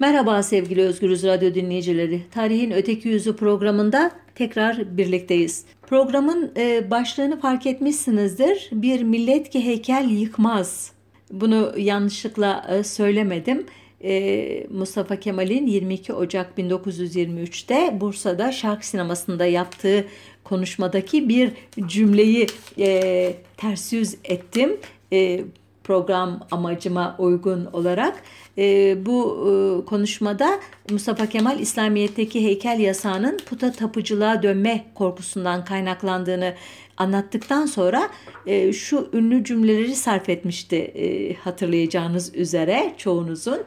Merhaba sevgili Özgürüz Radyo dinleyicileri. Tarihin Öteki Yüzü programında tekrar birlikteyiz. Programın e, başlığını fark etmişsinizdir. Bir millet ki heykel yıkmaz. Bunu yanlışlıkla e, söylemedim. E, Mustafa Kemal'in 22 Ocak 1923'te Bursa'da şark sinemasında yaptığı konuşmadaki bir cümleyi ters yüz ettim program amacıma uygun olarak e, bu e, konuşmada Mustafa Kemal İslamiyet'teki heykel yasağının puta tapıcılığa dönme korkusundan kaynaklandığını anlattıktan sonra e, şu ünlü cümleleri sarf etmişti e, hatırlayacağınız üzere çoğunuzun.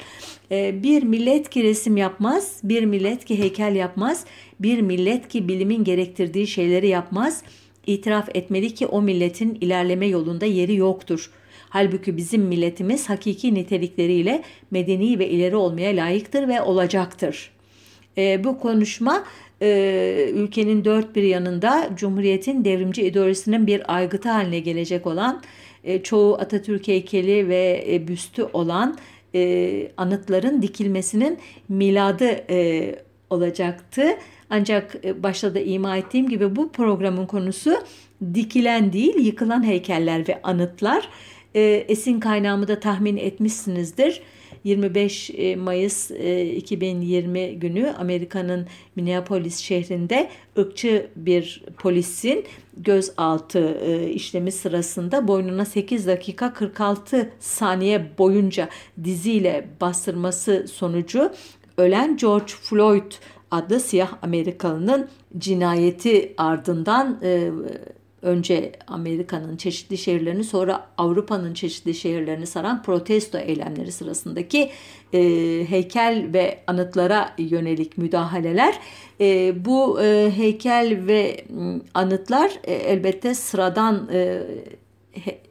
E, bir millet ki resim yapmaz, bir millet ki heykel yapmaz, bir millet ki bilimin gerektirdiği şeyleri yapmaz. İtiraf etmeli ki o milletin ilerleme yolunda yeri yoktur.'' Halbuki bizim milletimiz hakiki nitelikleriyle medeni ve ileri olmaya layıktır ve olacaktır. E, bu konuşma e, ülkenin dört bir yanında Cumhuriyet'in devrimci ideolojisinin bir aygıtı haline gelecek olan, e, çoğu Atatürk heykeli ve e, büstü olan e, anıtların dikilmesinin miladı e, olacaktı. Ancak e, başta da ima ettiğim gibi bu programın konusu dikilen değil yıkılan heykeller ve anıtlar. E, esin kaynağımı da tahmin etmişsinizdir. 25 e, Mayıs 2020 e, günü Amerika'nın Minneapolis şehrinde ırkçı bir polisin gözaltı işlemi sırasında boynuna 8 dakika 46 saniye boyunca diziyle bastırması sonucu ölen George Floyd adlı siyah Amerikalının cinayeti ardından önce Amerika'nın çeşitli şehirlerini sonra Avrupa'nın çeşitli şehirlerini saran protesto eylemleri sırasındaki e, heykel ve anıtlara yönelik müdahaleler. E, bu e, heykel ve anıtlar e, elbette sıradan e,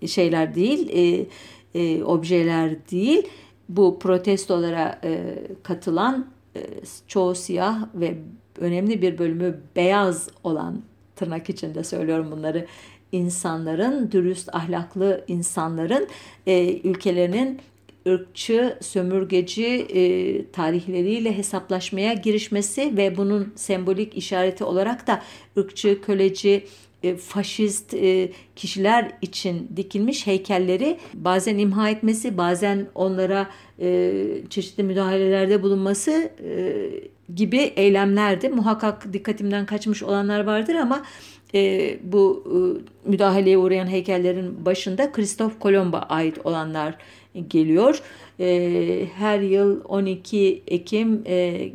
şeyler değil, e, e, objeler değil. Bu protestolara e, katılan e, çoğu siyah ve önemli bir bölümü beyaz olan tırnak içinde söylüyorum bunları. İnsanların, dürüst ahlaklı insanların e, ülkelerinin ırkçı, sömürgeci e, tarihleriyle hesaplaşmaya girişmesi ve bunun sembolik işareti olarak da ırkçı, köleci, e, faşist e, kişiler için dikilmiş heykelleri bazen imha etmesi, bazen onlara e, çeşitli müdahalelerde bulunması gibi eylemlerdi. Muhakkak dikkatimden kaçmış olanlar vardır ama e, bu e, müdahaleye uğrayan heykellerin başında Kristof Kolomb'a ait olanlar geliyor. E, her yıl 12 Ekim e,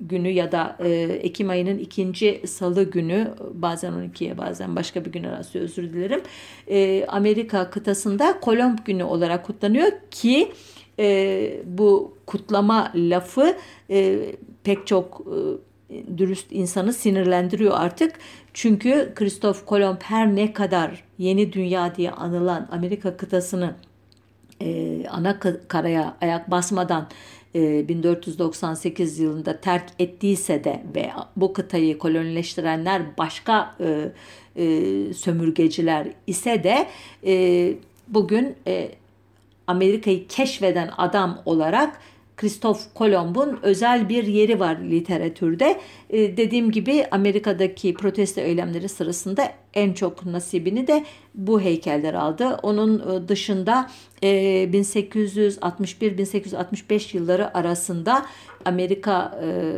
günü ya da e, Ekim ayının ikinci salı günü bazen 12'ye bazen başka bir güne rastlıyor özür dilerim. E, Amerika kıtasında Kolomb günü olarak kutlanıyor ki e, bu kutlama lafı e, pek çok e, dürüst insanı sinirlendiriyor artık. Çünkü Kristof Kolomb her ne kadar yeni dünya diye anılan Amerika kıtasını e, ana karaya ayak basmadan 1498 e, yılında terk ettiyse de ve bu kıtayı kolonileştirenler başka e, e, sömürgeciler ise de e, bugün e, Amerika'yı keşfeden adam olarak Kristof Kolomb'un özel bir yeri var literatürde. Ee, dediğim gibi Amerika'daki protesto eylemleri sırasında en çok nasibini de bu heykeller aldı. Onun e, dışında e, 1861-1865 yılları arasında Amerika e,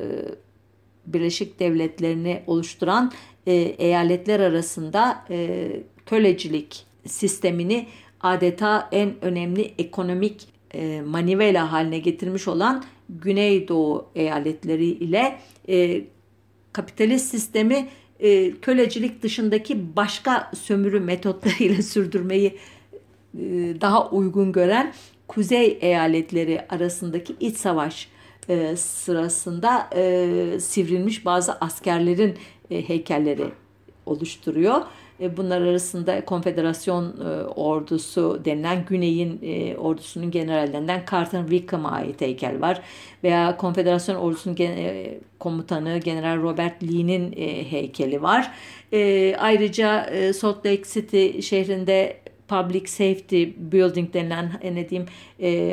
Birleşik Devletleri'ni oluşturan e, eyaletler arasında e, kölecilik sistemini adeta en önemli ekonomik e, manivela haline getirmiş olan Güneydoğu eyaletleri ile e, kapitalist sistemi e, kölecilik dışındaki başka sömürü metotlarıyla sürdürmeyi e, daha uygun gören kuzey eyaletleri arasındaki iç savaş e, sırasında e, sivrilmiş bazı askerlerin e, heykelleri oluşturuyor. E, bunlar arasında konfederasyon e, ordusu denilen Güney'in e, ordusunun generallerinden Carter Wickham'a ait heykel var. Veya konfederasyon ordusunun komutanı General Robert Lee'nin heykeli var. Ayrıca Salt Lake City şehrinde Public Safety Building denilen ne diyeyim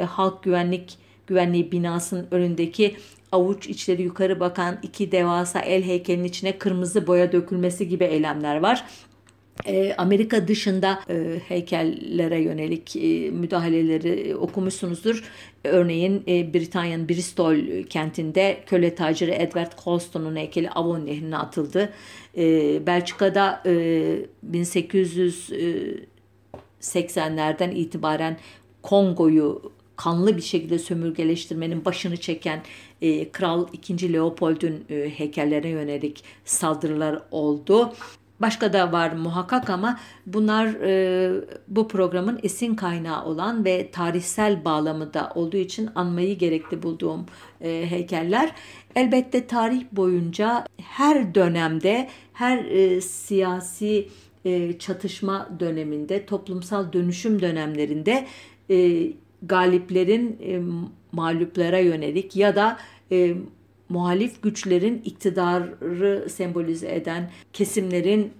halk güvenlik Güvenliği binasının önündeki avuç içleri yukarı bakan iki devasa el heykelinin içine kırmızı boya dökülmesi gibi eylemler var. E, Amerika dışında e, heykellere yönelik e, müdahaleleri okumuşsunuzdur. Örneğin e, Britanya'nın Bristol kentinde köle taciri Edward Colston'un heykeli Avon Nehri'ne atıldı. E, Belçika'da e, 1880'lerden itibaren Kongo'yu kanlı bir şekilde sömürgeleştirmenin başını çeken e, Kral II. Leopold'un e, heykellerine yönelik saldırılar oldu. Başka da var muhakkak ama bunlar e, bu programın esin kaynağı olan ve tarihsel bağlamı da olduğu için anmayı gerekli bulduğum e, heykeller. Elbette tarih boyunca her dönemde, her e, siyasi e, çatışma döneminde, toplumsal dönüşüm dönemlerinde e, galiplerin e, mağluplara yönelik ya da e, muhalif güçlerin iktidarı sembolize eden kesimlerin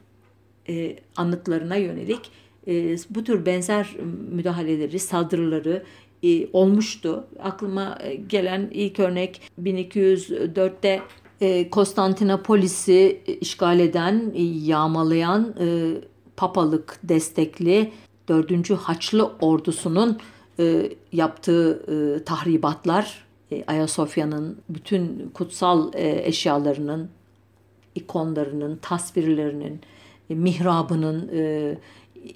e, anıtlarına yönelik e, bu tür benzer müdahaleleri, saldırıları e, olmuştu. Aklıma e, gelen ilk örnek 1204'te e, Konstantinopolis'i işgal eden, e, yağmalayan e, papalık destekli 4. Haçlı ordusunun e, yaptığı e, tahribatlar Ayasofya'nın bütün kutsal e, eşyalarının, ikonlarının, tasvirlerinin, e, mihrabının e,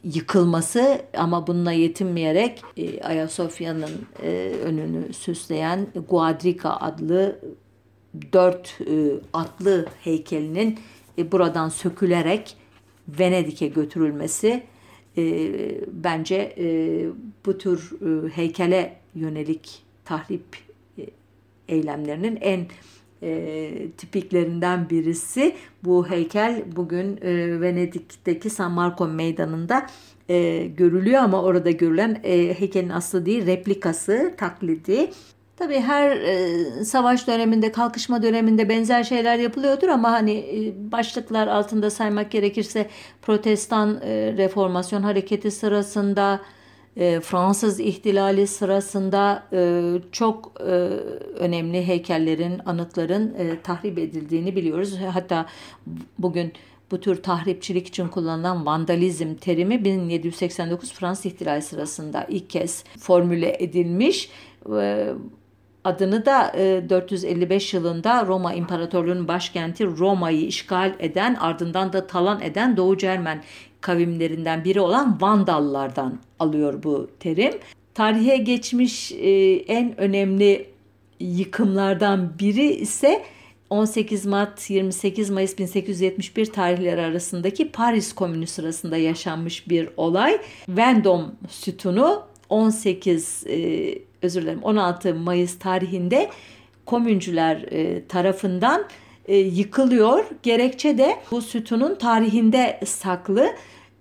yıkılması ama bununla yetinmeyerek e, Ayasofya'nın e, önünü süsleyen Guadrica adlı dört e, atlı heykelinin e, buradan sökülerek Venedik'e götürülmesi e, bence e, bu tür e, heykele yönelik tahrip e, eylemlerinin en e, tipiklerinden birisi. Bu heykel bugün e, Venedik'teki San Marco Meydanı'nda e, görülüyor ama orada görülen e, heykelin aslı değil replikası, taklidi. Tabii her e, savaş döneminde, kalkışma döneminde benzer şeyler yapılıyordur ama hani e, başlıklar altında saymak gerekirse Protestan e, Reformasyon Hareketi sırasında, e, Fransız ihtilali sırasında e, çok e, önemli heykellerin, anıtların e, tahrip edildiğini biliyoruz. Hatta bugün bu tür tahripçilik için kullanılan vandalizm terimi 1789 Fransız ihtilali sırasında ilk kez formüle edilmiş. Adını da 455 e, yılında Roma İmparatorluğu'nun başkenti Roma'yı işgal eden ardından da talan eden Doğu Cermen kavimlerinden biri olan Vandallardan alıyor bu terim. Tarihe geçmiş e, en önemli yıkımlardan biri ise 18 Mart 28 Mayıs 1871 tarihleri arasındaki Paris Komünü sırasında yaşanmış bir olay. Vendôme sütunu 18 e, özür dilerim 16 Mayıs tarihinde komüncüler e, tarafından e, yıkılıyor. Gerekçe de bu sütunun tarihinde saklı.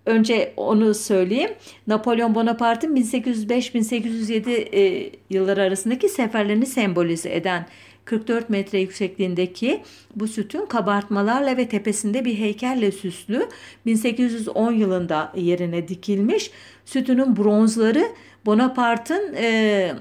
Önce onu söyleyeyim. Napolyon Bonaparte'ın 1805-1807 e, yılları arasındaki seferlerini sembolize eden 44 metre yüksekliğindeki bu sütun kabartmalarla ve tepesinde bir heykelle süslü 1810 yılında yerine dikilmiş. Sütunun bronzları Bonaparte'ın e,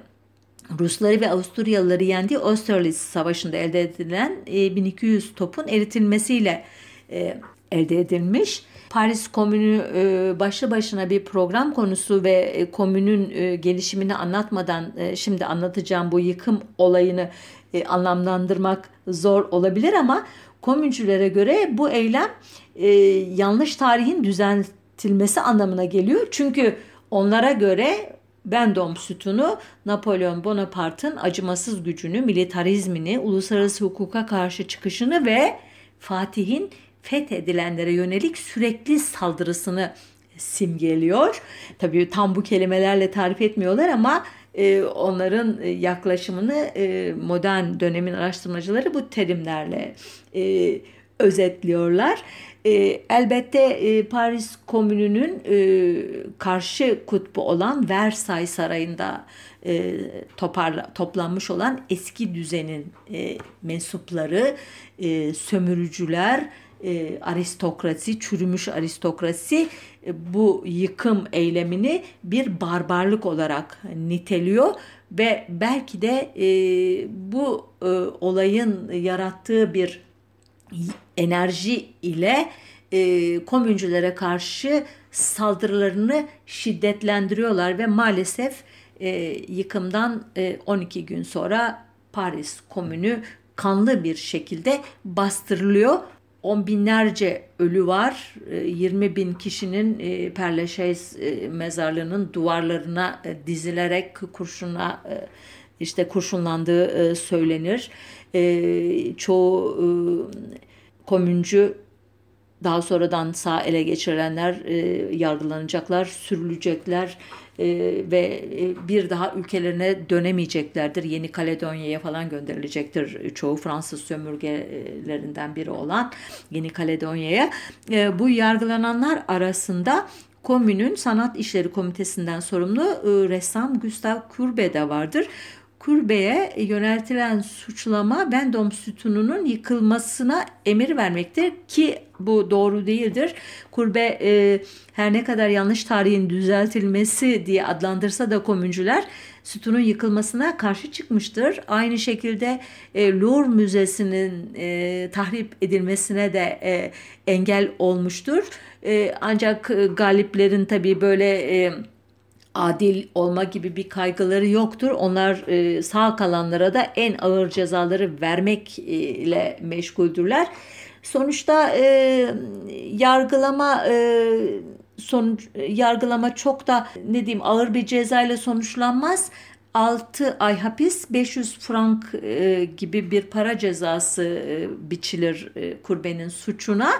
Rusları ve Avusturyalıları yendiği Austerlitz Savaşı'nda elde edilen e, 1200 topun eritilmesiyle e, elde edilmiş. Paris Komünü e, başlı başına bir program konusu ve e, komünün e, gelişimini anlatmadan e, şimdi anlatacağım bu yıkım olayını e, anlamlandırmak zor olabilir ama komüncülere göre bu eylem e, yanlış tarihin düzeltilmesi anlamına geliyor. Çünkü onlara göre Vendôme sütunu Napolyon Bonaparte'ın acımasız gücünü, militarizmini, uluslararası hukuka karşı çıkışını ve Fatih'in fethedilenlere yönelik sürekli saldırısını simgeliyor. Tabii tam bu kelimelerle tarif etmiyorlar ama e, onların yaklaşımını e, modern dönemin araştırmacıları bu terimlerle e, özetliyorlar. E, elbette e, Paris Komünü'nün e, karşı kutbu olan Versailles Sarayı'nda e, toparla, toplanmış olan eski düzenin e, mensupları, e, sömürücüler, e, aristokrasi, çürümüş aristokrasi e, bu yıkım eylemini bir barbarlık olarak niteliyor ve belki de e, bu e, olayın yarattığı bir enerji ile e, komüncülere karşı saldırılarını şiddetlendiriyorlar ve maalesef e, yıkımdan e, 12 gün sonra Paris komünü kanlı bir şekilde bastırılıyor. On binlerce ölü var. 20 e, bin kişinin e, Perleşeys e, mezarlığının duvarlarına dizilerek kurşuna işte kurşunlandığı söylenir. Çoğu komüncü daha sonradan sağ ele geçirilenler yargılanacaklar, sürülecekler e, ve e, bir daha ülkelerine dönemeyeceklerdir. Yeni Kaledonya'ya falan gönderilecektir çoğu Fransız sömürgelerinden biri olan Yeni Kaledonya'ya. E, bu yargılananlar arasında Komünün Sanat İşleri Komitesi'nden sorumlu e, ressam Gustav Kurbe de vardır. Kurbe'ye yöneltilen suçlama Vendom sütununun yıkılmasına emir vermektir ki bu doğru değildir. Kurbe e, her ne kadar yanlış tarihin düzeltilmesi diye adlandırsa da komüncüler sütunun yıkılmasına karşı çıkmıştır. Aynı şekilde e, Louvre Müzesi'nin e, tahrip edilmesine de e, engel olmuştur. E, ancak e, galiplerin tabii böyle... E, adil olma gibi bir kaygıları yoktur. Onlar e, sağ kalanlara da en ağır cezaları vermek e, meşguldürler. Sonuçta e, yargılama e, sonuç yargılama çok da ne diyeyim ağır bir ceza ile sonuçlanmaz. 6 ay hapis 500 frank e, gibi bir para cezası e, biçilir e, kurbenin suçuna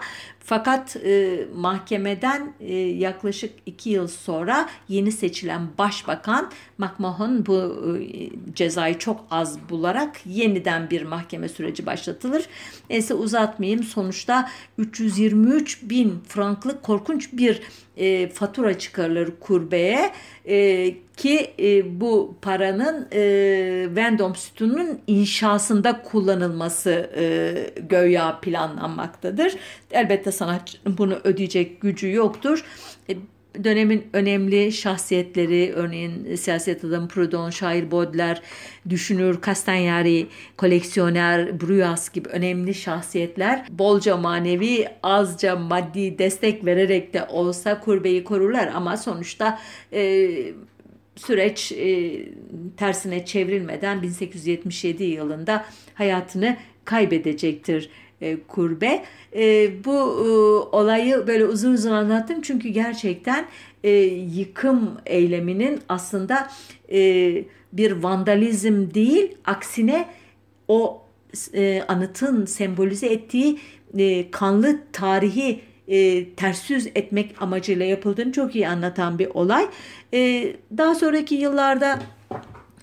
fakat e, mahkemeden e, yaklaşık iki yıl sonra yeni seçilen başbakan McMahon bu e, cezayı çok az bularak yeniden bir mahkeme süreci başlatılır. Neyse uzatmayayım sonuçta 323 bin franklık korkunç bir e, fatura çıkarılır kurbeye e, ki e, bu paranın e, Vendom sütununun inşasında kullanılması e, göya planlanmaktadır. Elbette sanatçının bunu ödeyecek gücü yoktur. E, dönemin önemli şahsiyetleri örneğin siyaset adamı Proudhon, şair Baudelaire, düşünür Castagnari, koleksiyoner Bruyas gibi önemli şahsiyetler bolca manevi azca maddi destek vererek de olsa kurbeyi korurlar. Ama sonuçta e, süreç e, tersine çevrilmeden 1877 yılında hayatını kaybedecektir e, kurbe. E, bu e, olayı böyle uzun uzun anlattım çünkü gerçekten e, yıkım eyleminin aslında e, bir vandalizm değil aksine o e, anıtın sembolize ettiği e, kanlı tarihi e, ters yüz etmek amacıyla yapıldığını çok iyi anlatan bir olay. E, daha sonraki yıllarda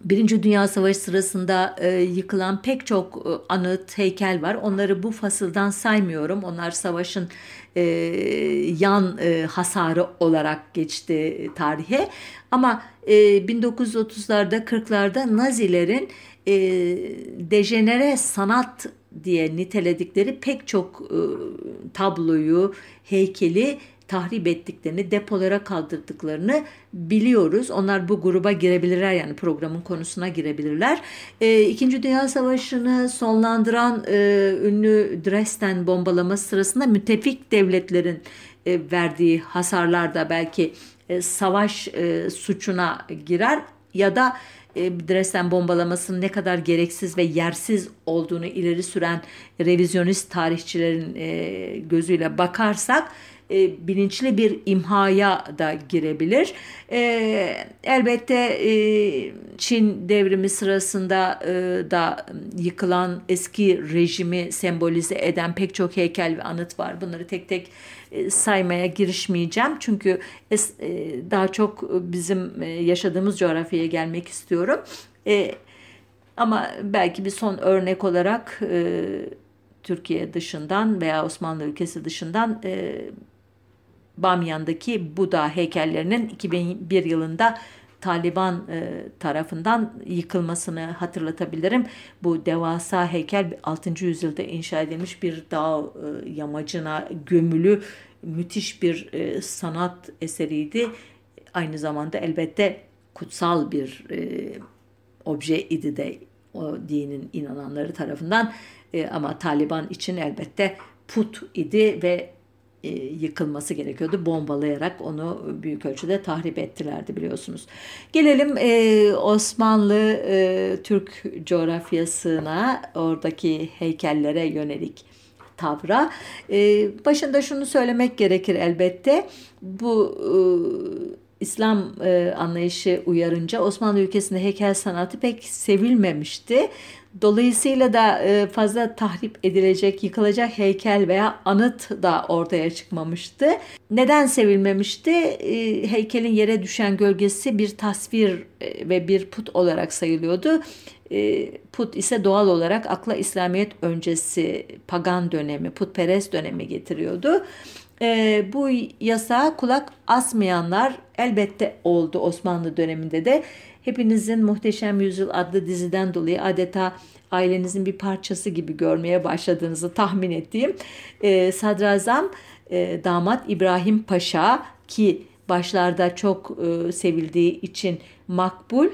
Birinci Dünya Savaşı sırasında e, yıkılan pek çok e, anıt, heykel var. Onları bu fasıldan saymıyorum. Onlar savaşın e, yan e, hasarı olarak geçti tarihe. Ama e, 1930'larda, 40'larda Nazilerin e, dejenere sanat diye niteledikleri pek çok e, tabloyu, heykeli tahrip ettiklerini, depolara kaldırdıklarını biliyoruz. Onlar bu gruba girebilirler yani programın konusuna girebilirler. E, İkinci Dünya Savaşı'nı sonlandıran e, ünlü Dresden bombalaması sırasında müttefik devletlerin e, verdiği hasarlar da belki e, savaş e, suçuna girer ya da e, Dresden bombalamasının ne kadar gereksiz ve yersiz olduğunu ileri süren revizyonist tarihçilerin e, gözüyle bakarsak e, bilinçli bir imhaya da girebilir. E, elbette e, Çin devrimi sırasında e, da yıkılan eski rejimi sembolize eden pek çok heykel ve anıt var. Bunları tek tek e, saymaya girişmeyeceğim. Çünkü e, daha çok bizim e, yaşadığımız coğrafyaya gelmek istiyorum. Ama belki bir son örnek olarak Türkiye dışından veya Osmanlı ülkesi dışından Bamyan'daki Buda heykellerinin 2001 yılında Taliban e, tarafından yıkılmasını hatırlatabilirim. Bu devasa heykel 6. yüzyılda inşa edilmiş bir dağ e, yamacına gömülü müthiş bir e, sanat eseriydi. Aynı zamanda elbette kutsal bir obje idi de o dinin inananları tarafından e, ama Taliban için elbette put idi ve e, yıkılması gerekiyordu. Bombalayarak onu büyük ölçüde tahrip ettilerdi biliyorsunuz. Gelelim e, Osmanlı e, Türk coğrafyasına, oradaki heykellere yönelik tavra. E, başında şunu söylemek gerekir elbette. Bu e, İslam e, anlayışı uyarınca Osmanlı ülkesinde heykel sanatı pek sevilmemişti. Dolayısıyla da e, fazla tahrip edilecek, yıkılacak heykel veya anıt da ortaya çıkmamıştı. Neden sevilmemişti? E, heykelin yere düşen gölgesi bir tasvir e, ve bir put olarak sayılıyordu. Put ise doğal olarak akla İslamiyet öncesi pagan dönemi, putperest dönemi getiriyordu. Bu yasağa kulak asmayanlar elbette oldu Osmanlı döneminde de. Hepinizin Muhteşem Yüzyıl adlı diziden dolayı adeta ailenizin bir parçası gibi görmeye başladığınızı tahmin ettiğim e, Sadrazam e, damat İbrahim Paşa ki başlarda çok e, sevildiği için makbul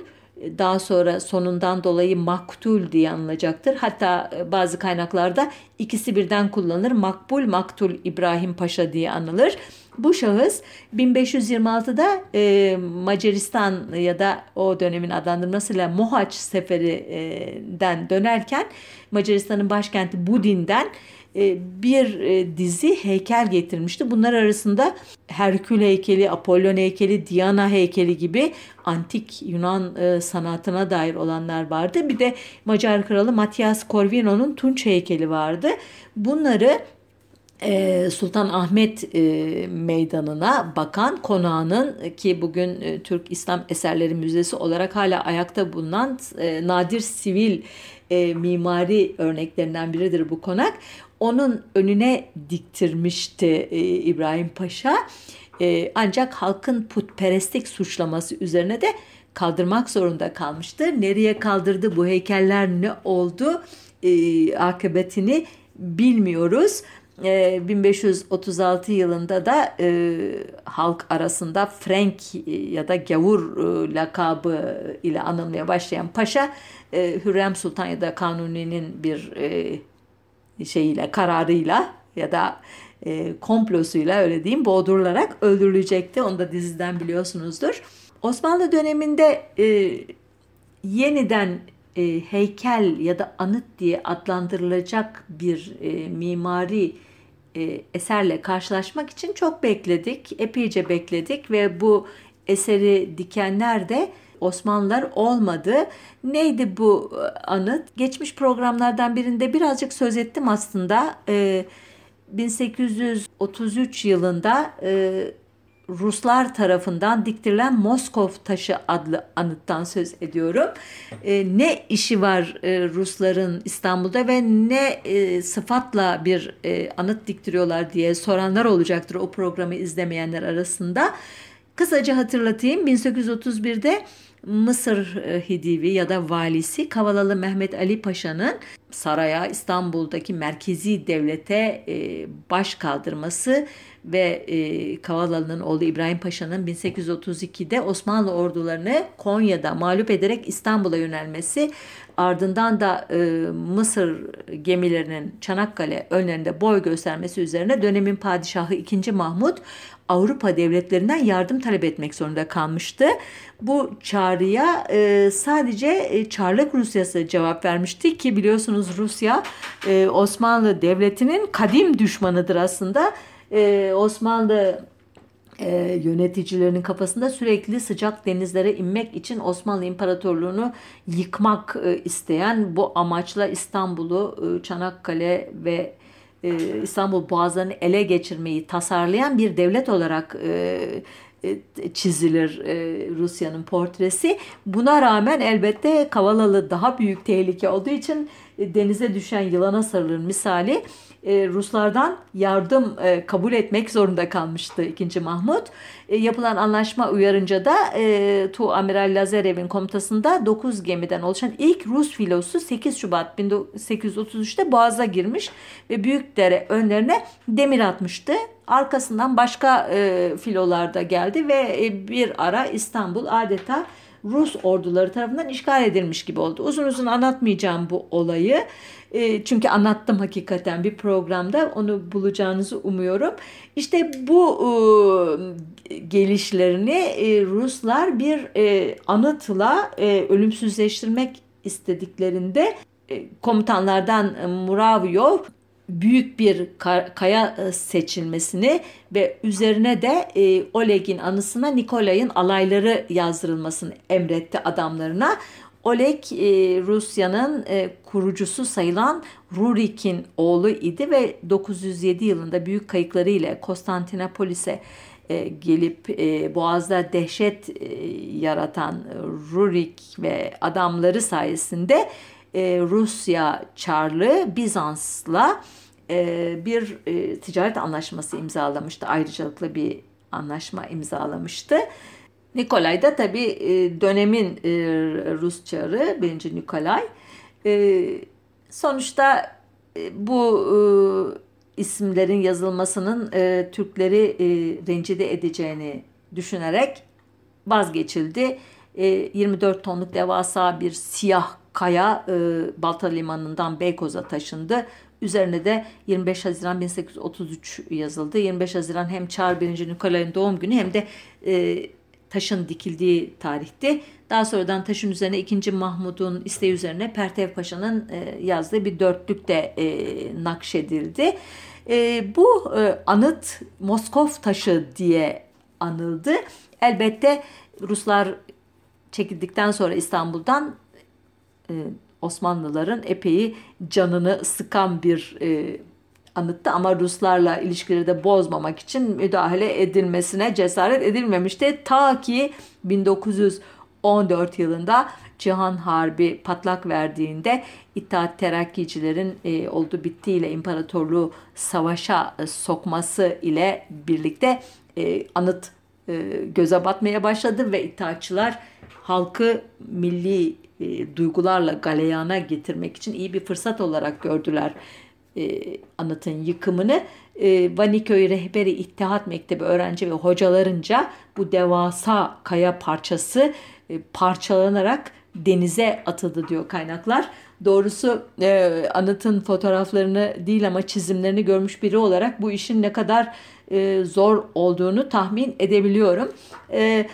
daha sonra sonundan dolayı maktul diye anılacaktır. Hatta e, bazı kaynaklarda ikisi birden kullanılır. Makbul Maktul İbrahim Paşa diye anılır. Bu şahıs 1526'da e, Macaristan ya da o dönemin adlandırmasıyla Mohaç seferinden dönerken Macaristan'ın başkenti Budin'den e, bir e, dizi heykel getirmişti. Bunlar arasında Herkül heykeli, Apollon heykeli, Diana heykeli gibi antik Yunan e, sanatına dair olanlar vardı. Bir de Macar kralı Matias Corvino'nun Tunç heykeli vardı. Bunları Sultan Ahmet Meydanı'na bakan konağının ki bugün Türk İslam Eserleri Müzesi olarak hala ayakta bulunan nadir sivil mimari örneklerinden biridir bu konak onun önüne diktirmişti e, İbrahim Paşa. E, ancak halkın putperestlik suçlaması üzerine de kaldırmak zorunda kalmıştı. Nereye kaldırdı bu heykeller ne oldu e, akıbetini bilmiyoruz. 1536 e, yılında da e, halk arasında Frank ya da Gavur e, lakabı ile anılmaya başlayan paşa e, Hürrem Sultan ya da Kanuni'nin bir e, şeyiyle kararıyla ya da e, komplosuyla öyle diyeyim boğdurularak öldürülecekti. Onu da diziden biliyorsunuzdur. Osmanlı döneminde e, yeniden e, heykel ya da anıt diye adlandırılacak bir e, mimari e, eserle karşılaşmak için çok bekledik. Epeyce bekledik ve bu eseri dikenler de Osmanlılar olmadı. Neydi bu e, anıt? Geçmiş programlardan birinde birazcık söz ettim aslında. Ee, 1833 yılında e, Ruslar tarafından diktirilen Moskov taşı adlı anıttan söz ediyorum. E, ne işi var e, Rusların İstanbul'da ve ne e, sıfatla bir e, anıt diktiriyorlar diye soranlar olacaktır o programı izlemeyenler arasında. Kısaca hatırlatayım 1831'de Mısır e, Hidivi ya da valisi Kavalalı Mehmet Ali Paşa'nın saraya İstanbul'daki merkezi devlete e, baş kaldırması ve e, Kavalalı'nın oğlu İbrahim Paşa'nın 1832'de Osmanlı ordularını Konya'da mağlup ederek İstanbul'a yönelmesi ardından da Mısır gemilerinin Çanakkale önlerinde boy göstermesi üzerine dönemin padişahı 2. Mahmut Avrupa devletlerinden yardım talep etmek zorunda kalmıştı. Bu çağrıya e, sadece e, Çarlık Rusyası cevap vermişti ki biliyorsunuz Rusya e, Osmanlı Devleti'nin kadim düşmanıdır aslında. E, Osmanlı e, yöneticilerinin kafasında sürekli sıcak denizlere inmek için Osmanlı İmparatorluğunu yıkmak e, isteyen bu amaçla İstanbul'u, e, Çanakkale ve e, İstanbul boğazlarını ele geçirmeyi tasarlayan bir devlet olarak e, e, çizilir Rusya'nın portresi. Buna rağmen elbette Kavalalı daha büyük tehlike olduğu için denize düşen yılana sarılır misali e, Ruslardan yardım e, kabul etmek zorunda kalmıştı 2. Mahmut. E, yapılan anlaşma uyarınca da Tu Amiral Lazarev'in komutasında 9 gemiden oluşan ilk Rus filosu 8 Şubat 1833'te Boğaz'a girmiş ve Büyükdere önlerine demir atmıştı. Arkasından başka filolar da geldi ve bir ara İstanbul adeta Rus orduları tarafından işgal edilmiş gibi oldu. Uzun uzun anlatmayacağım bu olayı. E, çünkü anlattım hakikaten bir programda onu bulacağınızı umuyorum. İşte bu e, gelişlerini e, Ruslar bir e, anıtla e, ölümsüzleştirmek istediklerinde e, komutanlardan Muravyov büyük bir kaya e, seçilmesini ve üzerine de e, Oleg'in anısına Nikolay'ın alayları yazdırılmasını emretti adamlarına. Oleg e, Rusya'nın kurucusu sayılan Rurik'in oğlu idi ve 907 yılında büyük kayıkları ile Konstantinopolis'e gelip Boğaz'da dehşet yaratan Rurik ve adamları sayesinde e, Rusya Çarlı Bizans'la e, bir e, ticaret anlaşması imzalamıştı. Ayrıcalıklı bir anlaşma imzalamıştı. Nikolay da tabi e, dönemin e, Rus Çarı 1. Nikolay. E, sonuçta e, bu e, isimlerin yazılmasının e, Türkleri e, rencide edeceğini düşünerek vazgeçildi. E, 24 tonluk devasa bir siyah kaya e, Balta Limanı'ndan Beykoz'a taşındı. Üzerine de 25 Haziran 1833 yazıldı. 25 Haziran hem Çar 1. Nikolay'ın doğum günü hem de e, taşın dikildiği tarihti. Daha sonradan taşın üzerine 2. Mahmud'un isteği üzerine Pertev Paşa'nın e, yazdığı bir dörtlük de e, nakşedildi. E, bu e, anıt Moskov taşı diye anıldı. Elbette Ruslar çekildikten sonra İstanbul'dan e, Osmanlıların epey canını sıkan bir e, anıttı ama Ruslarla ilişkileri de bozmamak için müdahale edilmesine cesaret edilmemişti. Ta ki 1914 yılında Cihan Harbi patlak verdiğinde İttihat Terakkicilerin e, oldu bittiğiyle imparatorluğu savaşa e, sokması ile birlikte e, anıt e, göze batmaya başladı ve İttihatçılar halkı milli e, duygularla galeyana getirmek için iyi bir fırsat olarak gördüler e, anıtın yıkımını. E, Vaniköy Rehberi İttihat Mektebi öğrenci ve hocalarınca bu devasa kaya parçası e, parçalanarak denize atıldı diyor kaynaklar. Doğrusu e, anıtın fotoğraflarını değil ama çizimlerini görmüş biri olarak bu işin ne kadar e, zor olduğunu tahmin edebiliyorum. E,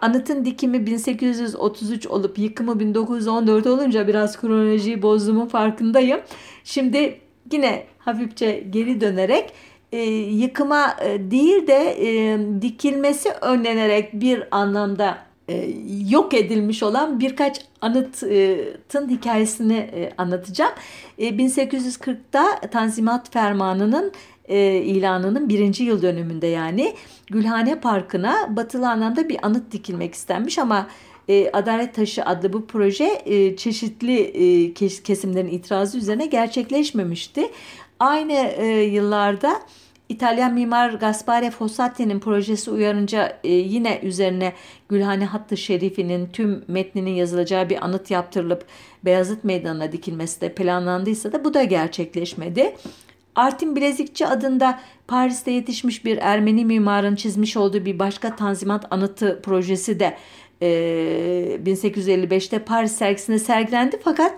Anıtın dikimi 1833 olup yıkımı 1914 olunca biraz kronolojiyi bozduğumun farkındayım. Şimdi yine hafifçe geri dönerek e, yıkıma e, değil de e, dikilmesi önlenerek bir anlamda e, yok edilmiş olan birkaç anıtın hikayesini e, anlatacağım. E, 1840'da Tanzimat Fermanı'nın e, ilanının birinci yıl dönümünde yani Gülhane Parkı'na batılı anlamda bir anıt dikilmek istenmiş ama e, Adalet Taşı adlı bu proje e, çeşitli e, kesimlerin itirazı üzerine gerçekleşmemişti. Aynı e, yıllarda İtalyan mimar Gaspare Fossati'nin projesi uyarınca e, yine üzerine Gülhane Hattı Şerifi'nin tüm metninin yazılacağı bir anıt yaptırılıp Beyazıt Meydanı'na dikilmesi de planlandıysa da bu da gerçekleşmedi. Artin Bilezikçi adında Paris'te yetişmiş bir Ermeni mimarın çizmiş olduğu bir başka tanzimat anıtı projesi de e, 1855'te Paris sergisinde sergilendi fakat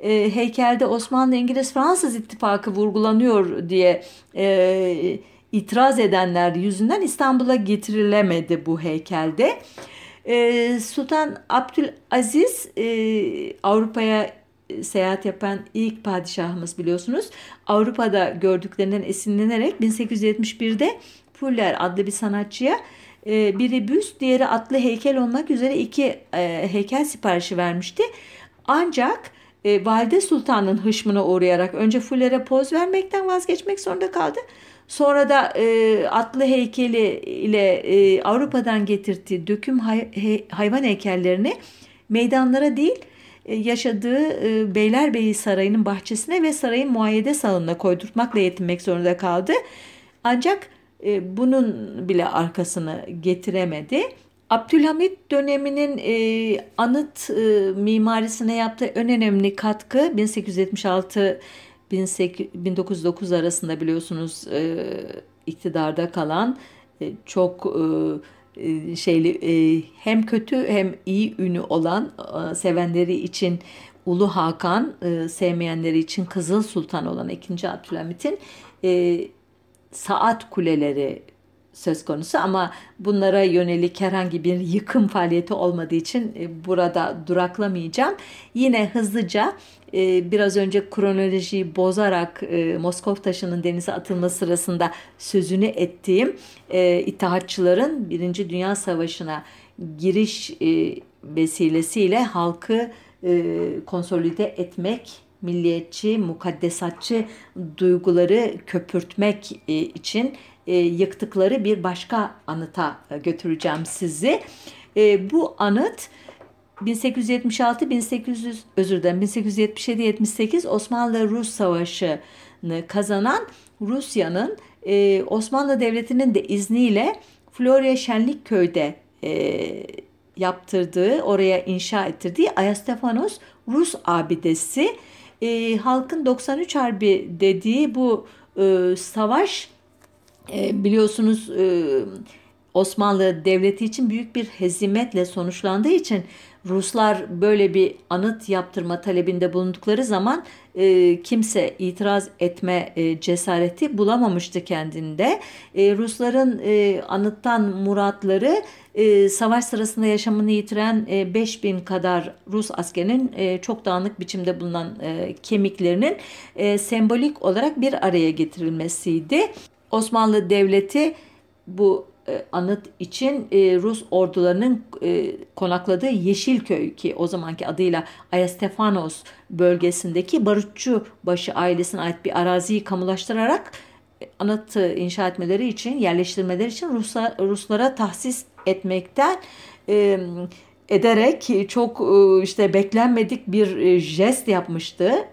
e, heykelde Osmanlı, İngiliz, Fransız ittifakı vurgulanıyor diye e, itiraz edenler yüzünden İstanbul'a getirilemedi bu heykelde. E, Sultan Abdülaziz e, Avrupa'ya seyahat yapan ilk padişahımız biliyorsunuz. Avrupa'da gördüklerinden esinlenerek 1871'de Fuller adlı bir sanatçıya e, biri büst diğeri atlı heykel olmak üzere iki e, heykel siparişi vermişti. Ancak e, Valide Sultan'ın hışmına uğrayarak önce Fuller'e poz vermekten vazgeçmek zorunda kaldı. Sonra da e, atlı heykeli ile e, Avrupa'dan getirdiği döküm hay, hayvan heykellerini meydanlara değil yaşadığı e, Beylerbeyi Sarayı'nın bahçesine ve sarayın muayyede salonuna koydurtmakla yetinmek zorunda kaldı. Ancak e, bunun bile arkasını getiremedi. Abdülhamit döneminin e, anıt e, mimarisine yaptığı en önemli katkı 1876 1909 arasında biliyorsunuz e, iktidarda kalan e, çok e, e, şeyli e, hem kötü hem iyi ünü olan e, sevenleri için Ulu Hakan, e, sevmeyenleri için Kızıl Sultan olan 2. Abdülhamit'in e, saat kuleleri söz konusu ama bunlara yönelik herhangi bir yıkım faaliyeti olmadığı için e, burada duraklamayacağım. Yine hızlıca e, biraz önce kronolojiyi bozarak e, Moskov taşının denize atılması sırasında sözünü ettiğim İttihatçıların Birinci Dünya Savaşı'na giriş vesilesiyle halkı konsolide etmek milliyetçi, mukaddesatçı duyguları köpürtmek için e, yıktıkları bir başka anıta e, götüreceğim sizi. E, bu anıt 1876 1800 özür dilerim 1877 78 Osmanlı Rus Savaşı'nı kazanan Rusya'nın e, Osmanlı Devleti'nin de izniyle Florya Şenlikköy'de e, yaptırdığı, oraya inşa ettirdiği Ayastefanos Rus abidesi. E, halkın 93 Harbi dediği bu e, savaş e, biliyorsunuz e, Osmanlı Devleti için büyük bir hezimetle sonuçlandığı için Ruslar böyle bir anıt yaptırma talebinde bulundukları zaman e, kimse itiraz etme e, cesareti bulamamıştı kendinde. E, Rusların e, anıttan muratları e, savaş sırasında yaşamını yitiren e, 5000 kadar Rus askerinin e, çok dağınık biçimde bulunan e, kemiklerinin e, sembolik olarak bir araya getirilmesiydi. Osmanlı Devleti bu anıt için e, Rus ordularının e, konakladığı Yeşilköy ki o zamanki adıyla Ayastefanos bölgesindeki Barutçu başı ailesine ait bir araziyi kamulaştırarak anıt inşa etmeleri için, yerleştirmeleri için Ruslar, Ruslara tahsis etmekten ederek çok işte beklenmedik bir jest yapmıştı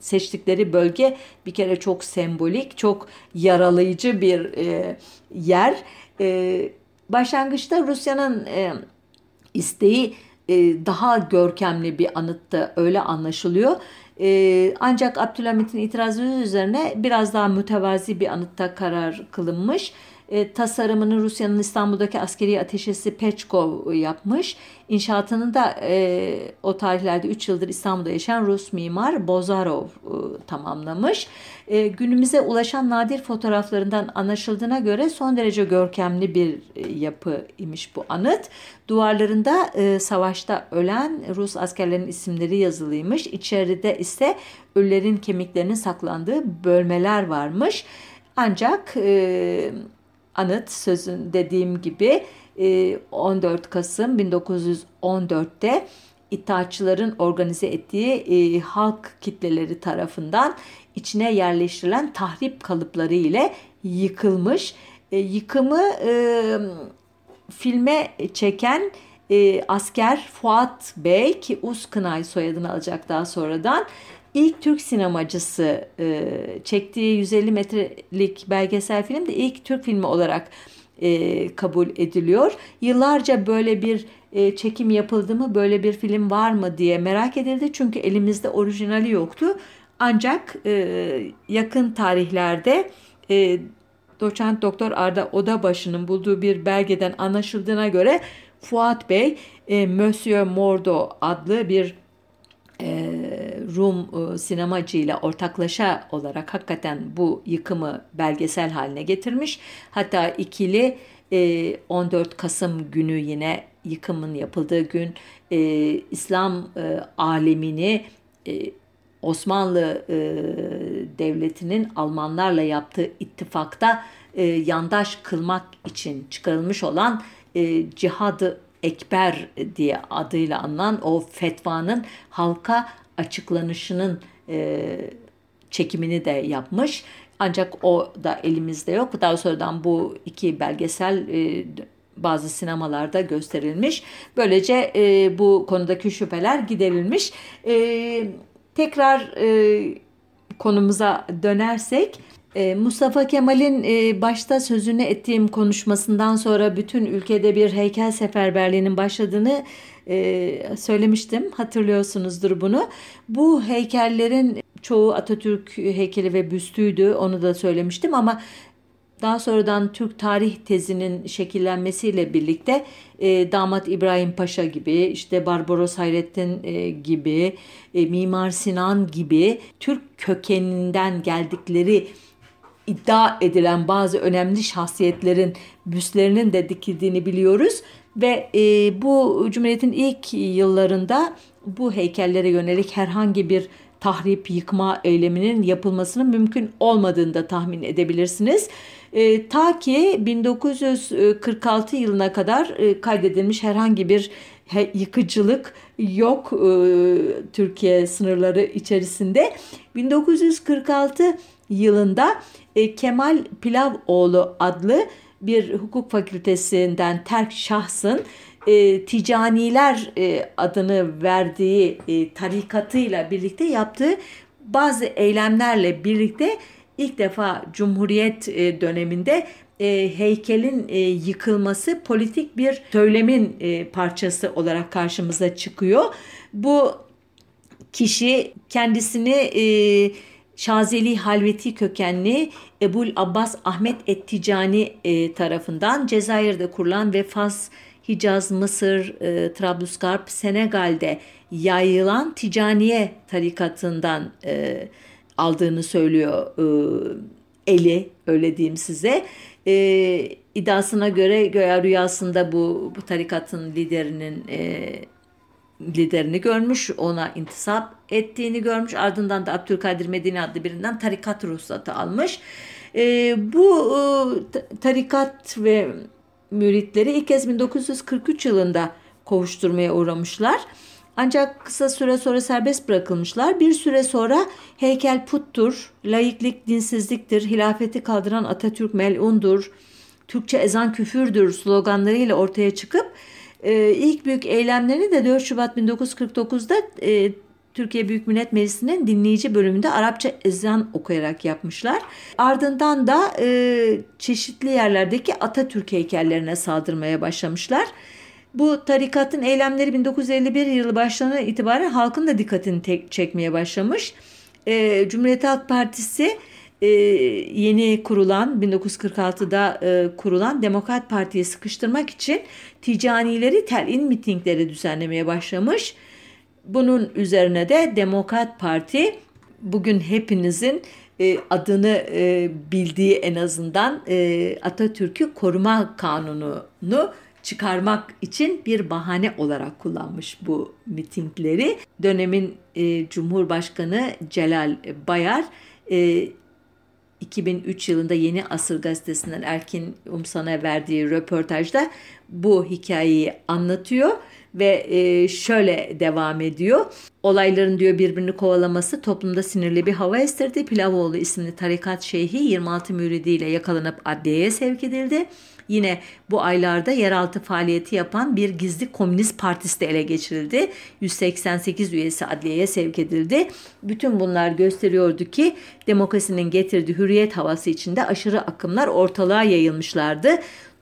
seçtikleri bölge bir kere çok sembolik, çok yaralayıcı bir e, yer. E, başlangıçta Rusya'nın e, isteği e, daha görkemli bir anıttı öyle anlaşılıyor. E, ancak Abdülhamit'in itirazı üzerine biraz daha mütevazi bir anıtta karar kılınmış tasarımını Rusya'nın İstanbul'daki askeri ateşesi Pechkov yapmış. İnşaatını da e, o tarihlerde 3 yıldır İstanbul'da yaşayan Rus mimar Bozarov e, tamamlamış. E, günümüze ulaşan nadir fotoğraflarından anlaşıldığına göre son derece görkemli bir e, yapı imiş bu anıt. Duvarlarında e, savaşta ölen Rus askerlerin isimleri yazılıymış. İçeride ise ölülerin kemiklerinin saklandığı bölmeler varmış. Ancak e, anıt sözün dediğim gibi 14 e, Kasım 1914'te İttihatçıların organize ettiği e, halk kitleleri tarafından içine yerleştirilen tahrip kalıpları ile yıkılmış. E, yıkımı filme çeken asker Fuat Bey ki Uskınay soyadını alacak daha sonradan ilk Türk sinemacısı e, çektiği 150 metrelik belgesel film de ilk Türk filmi olarak e, kabul ediliyor. Yıllarca böyle bir e, çekim yapıldı mı, böyle bir film var mı diye merak edildi. Çünkü elimizde orijinali yoktu. Ancak e, yakın tarihlerde e, doçent doktor Arda Odabaşı'nın bulduğu bir belgeden anlaşıldığına göre Fuat Bey e, Monsieur Mordo adlı bir Rum e, sinemacıyla ortaklaşa olarak hakikaten bu yıkımı belgesel haline getirmiş. Hatta ikili 14 e, Kasım günü yine yıkımın yapıldığı gün İslam alemini Osmanlı Devleti'nin Almanlarla yaptığı ittifakta yandaş kılmak için çıkarılmış olan cihadı Ekber diye adıyla anılan o fetvanın halka açıklanışının e, çekimini de yapmış. Ancak o da elimizde yok. Daha sonradan bu iki belgesel e, bazı sinemalarda gösterilmiş. Böylece e, bu konudaki şüpheler giderilmiş. E, tekrar e, konumuza dönersek Mustafa Kemal'in e, başta sözünü ettiğim konuşmasından sonra bütün ülkede bir heykel seferberliğinin başladığını e, söylemiştim. Hatırlıyorsunuzdur bunu. Bu heykellerin çoğu Atatürk heykeli ve büstüydü. Onu da söylemiştim ama daha sonradan Türk tarih tezinin şekillenmesiyle birlikte e, damat İbrahim Paşa gibi, işte Barbaros Hayrettin e, gibi, e, Mimar Sinan gibi Türk kökeninden geldikleri iddia edilen bazı önemli şahsiyetlerin büstlerinin de dikildiğini biliyoruz ve e, bu Cumhuriyet'in ilk yıllarında bu heykellere yönelik herhangi bir tahrip, yıkma eyleminin yapılmasının mümkün olmadığını da tahmin edebilirsiniz. E, ta ki 1946 yılına kadar e, kaydedilmiş herhangi bir he, yıkıcılık yok e, Türkiye sınırları içerisinde. 1946 yılında e, Kemal Pilavoğlu adlı bir hukuk fakültesinden terk şahsın e, ticaniler e, adını verdiği e, tarikatıyla birlikte yaptığı bazı eylemlerle birlikte ilk defa Cumhuriyet e, döneminde e, heykelin e, yıkılması politik bir söylemin e, parçası olarak karşımıza çıkıyor. Bu kişi kendisini e, Şazeli Halveti kökenli Ebul Abbas Ahmet Etticani e, tarafından Cezayir'de kurulan ve Fas, Hicaz, Mısır, e, Trablusgarp, Senegal'de yayılan Ticaniye tarikatından e, aldığını söylüyor e, Eli öyle diyeyim size. E, iddiasına göre göya rüyasında bu, bu tarikatın liderinin e, liderini görmüş, ona intisap ettiğini görmüş. Ardından da Abdülkadir Medeni adlı birinden tarikat ruhsatı almış. E, bu e, tarikat ve müritleri ilk kez 1943 yılında kovuşturmaya uğramışlar. Ancak kısa süre sonra serbest bırakılmışlar. Bir süre sonra heykel puttur, laiklik dinsizliktir, hilafeti kaldıran Atatürk melundur, Türkçe ezan küfürdür sloganlarıyla ortaya çıkıp e, ilk büyük eylemlerini de 4 Şubat 1949'da e, Türkiye Büyük Millet Meclisi'nin dinleyici bölümünde Arapça ezan okuyarak yapmışlar. Ardından da e, çeşitli yerlerdeki Atatürk heykellerine saldırmaya başlamışlar. Bu tarikatın eylemleri 1951 yılı başlarına itibaren halkın da dikkatini çekmeye başlamış. E, Cumhuriyet Halk Partisi e, yeni kurulan 1946'da e, kurulan Demokrat Parti'yi sıkıştırmak için ticanileri telin mitingleri düzenlemeye başlamış. Bunun üzerine de Demokrat Parti bugün hepinizin e, adını e, bildiği en azından e, Atatürk'ü koruma kanununu çıkarmak için bir bahane olarak kullanmış bu mitingleri. Dönemin e, Cumhurbaşkanı Celal Bayar e, 2003 yılında Yeni Asır gazetesinden Erkin Umsan'a verdiği röportajda bu hikayeyi anlatıyor ve e, şöyle devam ediyor. Olayların diyor birbirini kovalaması toplumda sinirli bir hava estirdi. Pilavoğlu isimli tarikat şeyhi 26 müridiyle yakalanıp adliyeye sevk edildi. Yine bu aylarda yeraltı faaliyeti yapan bir gizli komünist partisi de ele geçirildi. 188 üyesi adliyeye sevk edildi. Bütün bunlar gösteriyordu ki demokrasinin getirdiği hürriyet havası içinde aşırı akımlar ortalığa yayılmışlardı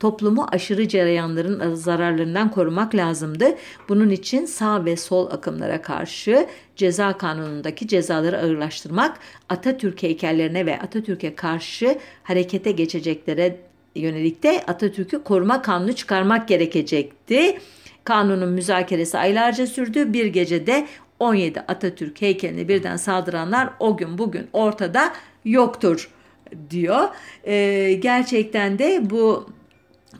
toplumu aşırı cereyanların zararlarından korumak lazımdı. Bunun için sağ ve sol akımlara karşı ceza kanunundaki cezaları ağırlaştırmak, Atatürk heykellerine ve Atatürk'e karşı harekete geçeceklere yönelik de Atatürk'ü koruma kanunu çıkarmak gerekecekti. Kanunun müzakeresi aylarca sürdü. Bir gecede 17 Atatürk heykeline birden saldıranlar o gün bugün ortada yoktur diyor. Ee, gerçekten de bu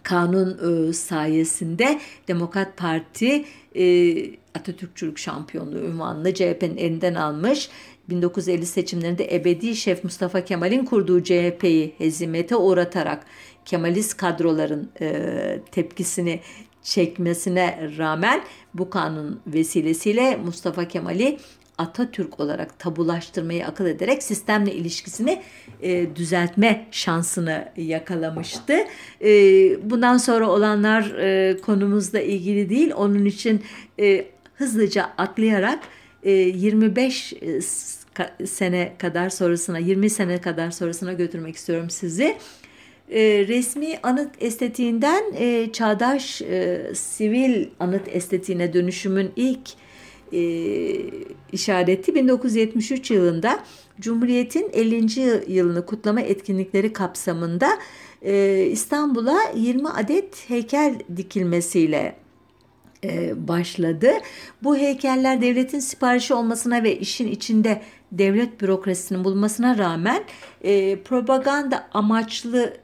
kanun e, sayesinde Demokrat Parti e, Atatürkçülük şampiyonluğu ünvanını CHP'nin elinden almış. 1950 seçimlerinde ebedi şef Mustafa Kemal'in kurduğu CHP'yi hezimete uğratarak Kemalist kadroların e, tepkisini çekmesine rağmen bu kanun vesilesiyle Mustafa Kemal'i Atatürk olarak tabulaştırmayı akıl ederek sistemle ilişkisini e, düzeltme şansını yakalamıştı. E, bundan sonra olanlar e, konumuzla ilgili değil. Onun için e, hızlıca atlayarak e, 25 e, sene kadar sonrasına, 20 sene kadar sonrasına götürmek istiyorum sizi. E, resmi anıt estetiğinden e, çağdaş e, sivil anıt estetiğine dönüşümün ilk e, işareti 1973 yılında Cumhuriyet'in 50. yılını kutlama etkinlikleri kapsamında e, İstanbul'a 20 adet heykel dikilmesiyle e, başladı. Bu heykeller devletin siparişi olmasına ve işin içinde devlet bürokrasisinin bulmasına rağmen e, propaganda amaçlı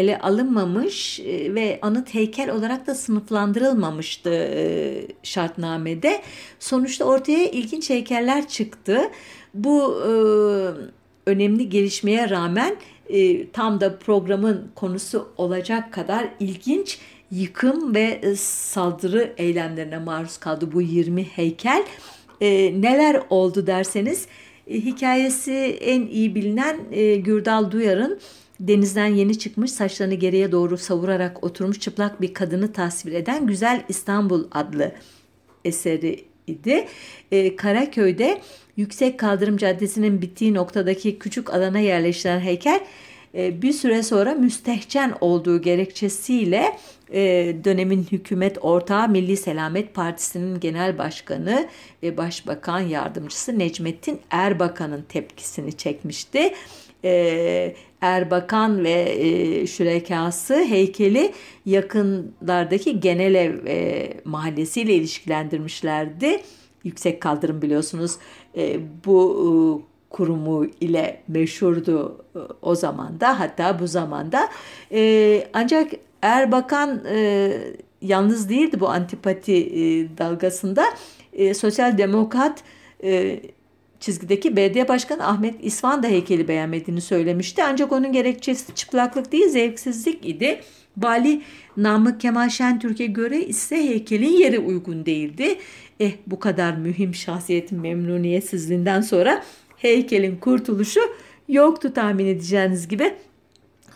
ele alınmamış e, ve anıt heykel olarak da sınıflandırılmamıştı e, şartnamede. Sonuçta ortaya ilginç heykeller çıktı. Bu e, önemli gelişmeye rağmen e, tam da programın konusu olacak kadar ilginç yıkım ve e, saldırı eylemlerine maruz kaldı bu 20 heykel. E, neler oldu derseniz e, hikayesi en iyi bilinen e, Gürdal Duyar'ın denizden yeni çıkmış saçlarını geriye doğru savurarak oturmuş çıplak bir kadını tasvir eden Güzel İstanbul adlı eseri idi. E, Karaköy'de Yüksek Kaldırım Caddesi'nin bittiği noktadaki küçük alana yerleştirilen heykel e, bir süre sonra müstehcen olduğu gerekçesiyle e, dönemin hükümet ortağı Milli Selamet Partisi'nin genel başkanı ve başbakan yardımcısı Necmettin Erbakan'ın tepkisini çekmişti. E, Erbakan ve e, şürekası heykeli yakınlardaki Genelev e, mahallesiyle ilişkilendirmişlerdi. Yüksek kaldırım biliyorsunuz e, bu e, kurumu ile meşhurdu e, o zaman da hatta bu zamanda. E, ancak Erbakan e, yalnız değildi bu antipati e, dalgasında. E, Sosyal Demokrat e, çizgideki belediye başkanı Ahmet İsvan da heykeli beğenmediğini söylemişti. Ancak onun gerekçesi çıplaklık değil zevksizlik idi. Bali Namık Kemal Şentürk'e göre ise heykelin yeri uygun değildi. Eh bu kadar mühim şahsiyetin memnuniyetsizliğinden sonra heykelin kurtuluşu yoktu tahmin edeceğiniz gibi.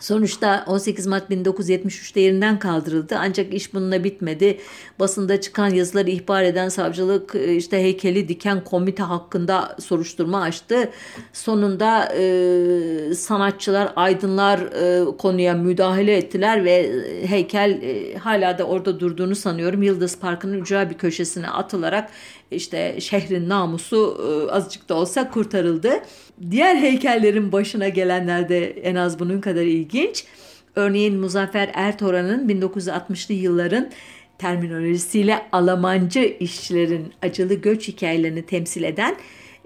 Sonuçta 18 Mart 1973'te yerinden kaldırıldı ancak iş bununla bitmedi. Basında çıkan yazıları ihbar eden savcılık e, işte heykeli diken komite hakkında soruşturma açtı. Sonunda e, sanatçılar, aydınlar e, konuya müdahale ettiler ve heykel e, hala da orada durduğunu sanıyorum. Yıldız Parkı'nın ücra bir köşesine atılarak işte şehrin namusu e, azıcık da olsa kurtarıldı. Diğer heykellerin başına gelenler de en az bunun kadar ilginç. Örneğin Muzaffer Ertoran'ın 1960'lı yılların terminolojisiyle Almancı işçilerin acılı göç hikayelerini temsil eden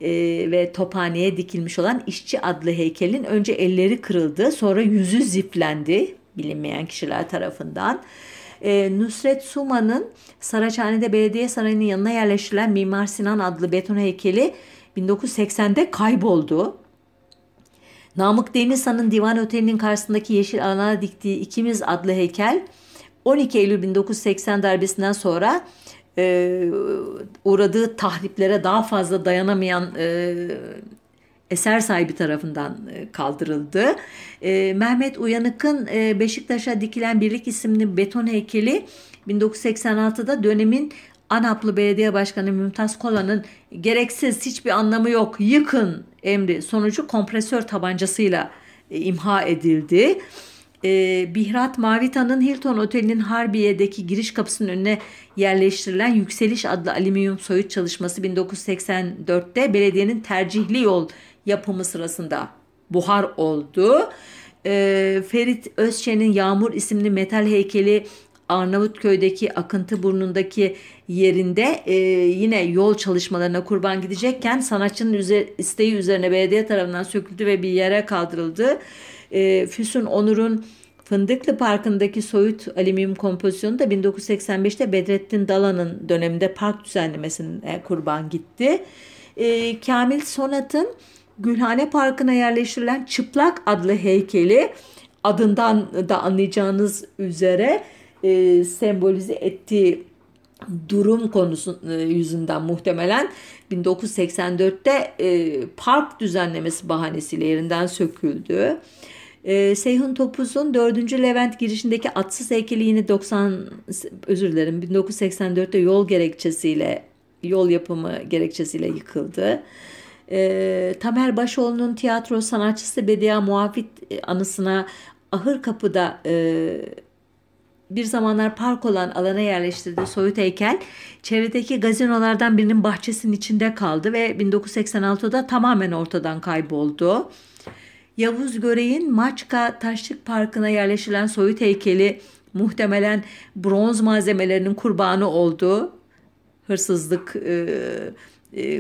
e, ve tophaneye dikilmiş olan işçi adlı heykelin önce elleri kırıldı sonra yüzü ziplendi bilinmeyen kişiler tarafından. E, Nusret Suma'nın Saraçhane'de belediye sarayının yanına yerleştirilen Mimar Sinan adlı beton heykeli 1980'de kayboldu. Namık Denizhan'ın Divan Oteli'nin karşısındaki yeşil alana diktiği İkimiz adlı heykel 12 Eylül 1980 darbesinden sonra e, uğradığı tahriplere daha fazla dayanamayan e, eser sahibi tarafından e, kaldırıldı. E, Mehmet Uyanık'ın e, Beşiktaş'a dikilen Birlik isimli beton heykeli 1986'da dönemin Anaplı Belediye Başkanı Mümtaz Kola'nın gereksiz hiçbir anlamı yok yıkın emri sonucu kompresör tabancasıyla imha edildi. Bihrat Mavita'nın Hilton Oteli'nin Harbiye'deki giriş kapısının önüne yerleştirilen Yükseliş adlı alüminyum soyut çalışması 1984'te belediyenin tercihli yol yapımı sırasında buhar oldu. E, Ferit Özçe'nin Yağmur isimli metal heykeli Arnavutköy'deki akıntı burnundaki yerinde e, yine yol çalışmalarına kurban gidecekken sanatçının üzer, isteği üzerine belediye tarafından söküldü ve bir yere kaldırıldı. E, Füsun Onur'un Fındıklı Parkı'ndaki soyut alüminyum kompozisyonu da 1985'te Bedrettin Dalan'ın döneminde park düzenlemesine kurban gitti. E, Kamil Sonat'ın Gülhane Parkı'na yerleştirilen Çıplak adlı heykeli adından da anlayacağınız üzere e, sembolize ettiği durum konusu e, yüzünden muhtemelen 1984'te e, park düzenlemesi bahanesiyle yerinden söküldü. E, Seyhun Topuz'un 4. Levent girişindeki atsız heykeli yine 90 özür dilerim 1984'te yol gerekçesiyle yol yapımı gerekçesiyle yıkıldı. E, Tamer Başoğlu'nun tiyatro sanatçısı Bedia Muafit e, anısına Ahır Kapı'da e, bir zamanlar park olan alana yerleştirdiği soyut heykel çevredeki gazinolardan birinin bahçesinin içinde kaldı ve 1986'da tamamen ortadan kayboldu. Yavuz Görey'in Maçka Taşlık Parkı'na yerleştirilen soyut heykeli muhtemelen bronz malzemelerinin kurbanı oldu. Hırsızlık e,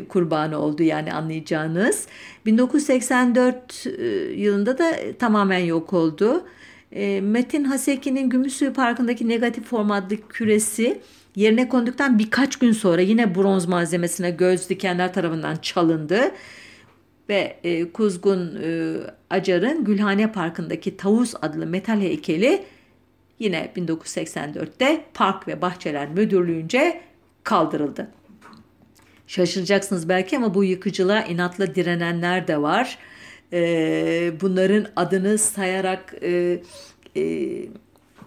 kurbanı oldu yani anlayacağınız. 1984 e, yılında da tamamen yok oldu. E, Metin Haseki'nin Gümüşsuyu Parkı'ndaki negatif formatlı küresi yerine konduktan birkaç gün sonra yine bronz malzemesine göz dikenler tarafından çalındı. Ve e, Kuzgun e, Acar'ın Gülhane Parkı'ndaki Tavus adlı metal heykeli yine 1984'te Park ve Bahçeler Müdürlüğü'nce kaldırıldı. Şaşıracaksınız belki ama bu yıkıcılığa inatla direnenler de var. E, bunların adını sayarak e, e,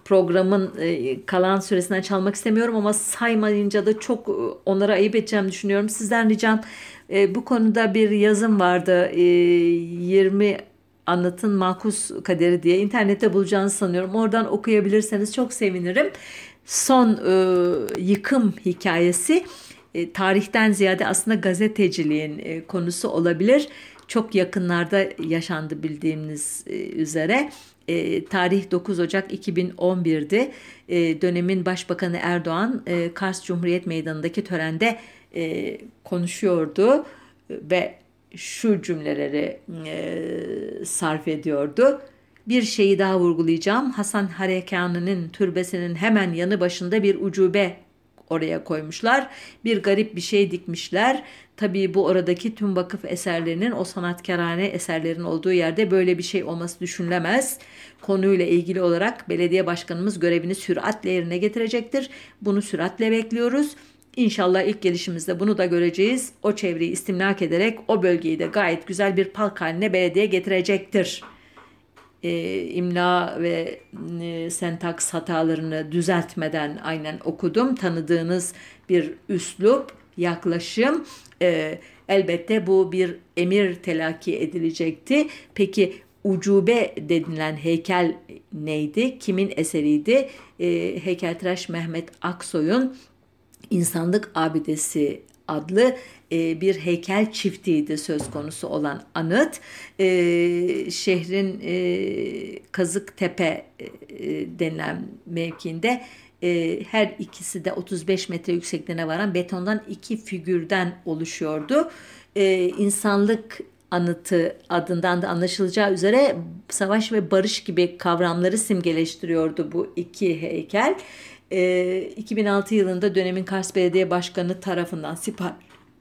programın e, kalan süresinden çalmak istemiyorum ama saymayınca da çok e, onlara ayıp edeceğim düşünüyorum. Sizden ricam e, bu konuda bir yazım vardı. E, 20 Anlatın Makus Kaderi diye internette bulacağınızı sanıyorum. Oradan okuyabilirseniz çok sevinirim. Son e, yıkım hikayesi e, tarihten ziyade aslında gazeteciliğin e, konusu olabilir. Çok yakınlarda yaşandı bildiğimiz e, üzere. E, tarih 9 Ocak 2011'di. E, dönemin Başbakanı Erdoğan e, Kars Cumhuriyet Meydanı'ndaki törende e, konuşuyordu ve şu cümleleri e, sarf ediyordu. Bir şeyi daha vurgulayacağım. Hasan Harekanı'nın türbesinin hemen yanı başında bir ucube oraya koymuşlar. Bir garip bir şey dikmişler. Tabii bu oradaki tüm vakıf eserlerinin o sanatkarane eserlerin olduğu yerde böyle bir şey olması düşünülemez. Konuyla ilgili olarak belediye başkanımız görevini süratle yerine getirecektir. Bunu süratle bekliyoruz. İnşallah ilk gelişimizde bunu da göreceğiz. O çevreyi istimlak ederek o bölgeyi de gayet güzel bir park haline belediye getirecektir. E, imla ve e, sentaks hatalarını düzeltmeden aynen okudum. Tanıdığınız bir üslup, yaklaşım. E, elbette bu bir emir telakki edilecekti. Peki ucube denilen heykel neydi? Kimin eseriydi? E, heykeltıraş Mehmet Aksoy'un İnsanlık Abidesi adlı e, bir heykel çiftiydi söz konusu olan anıt. E, şehrin e, Kazıktepe e, denilen mevkiinde her ikisi de 35 metre yüksekliğine varan betondan iki figürden oluşuyordu. E, insanlık anıtı adından da anlaşılacağı üzere savaş ve barış gibi kavramları simgeleştiriyordu bu iki heykel. 2006 yılında dönemin Kars Belediye Başkanı tarafından sipar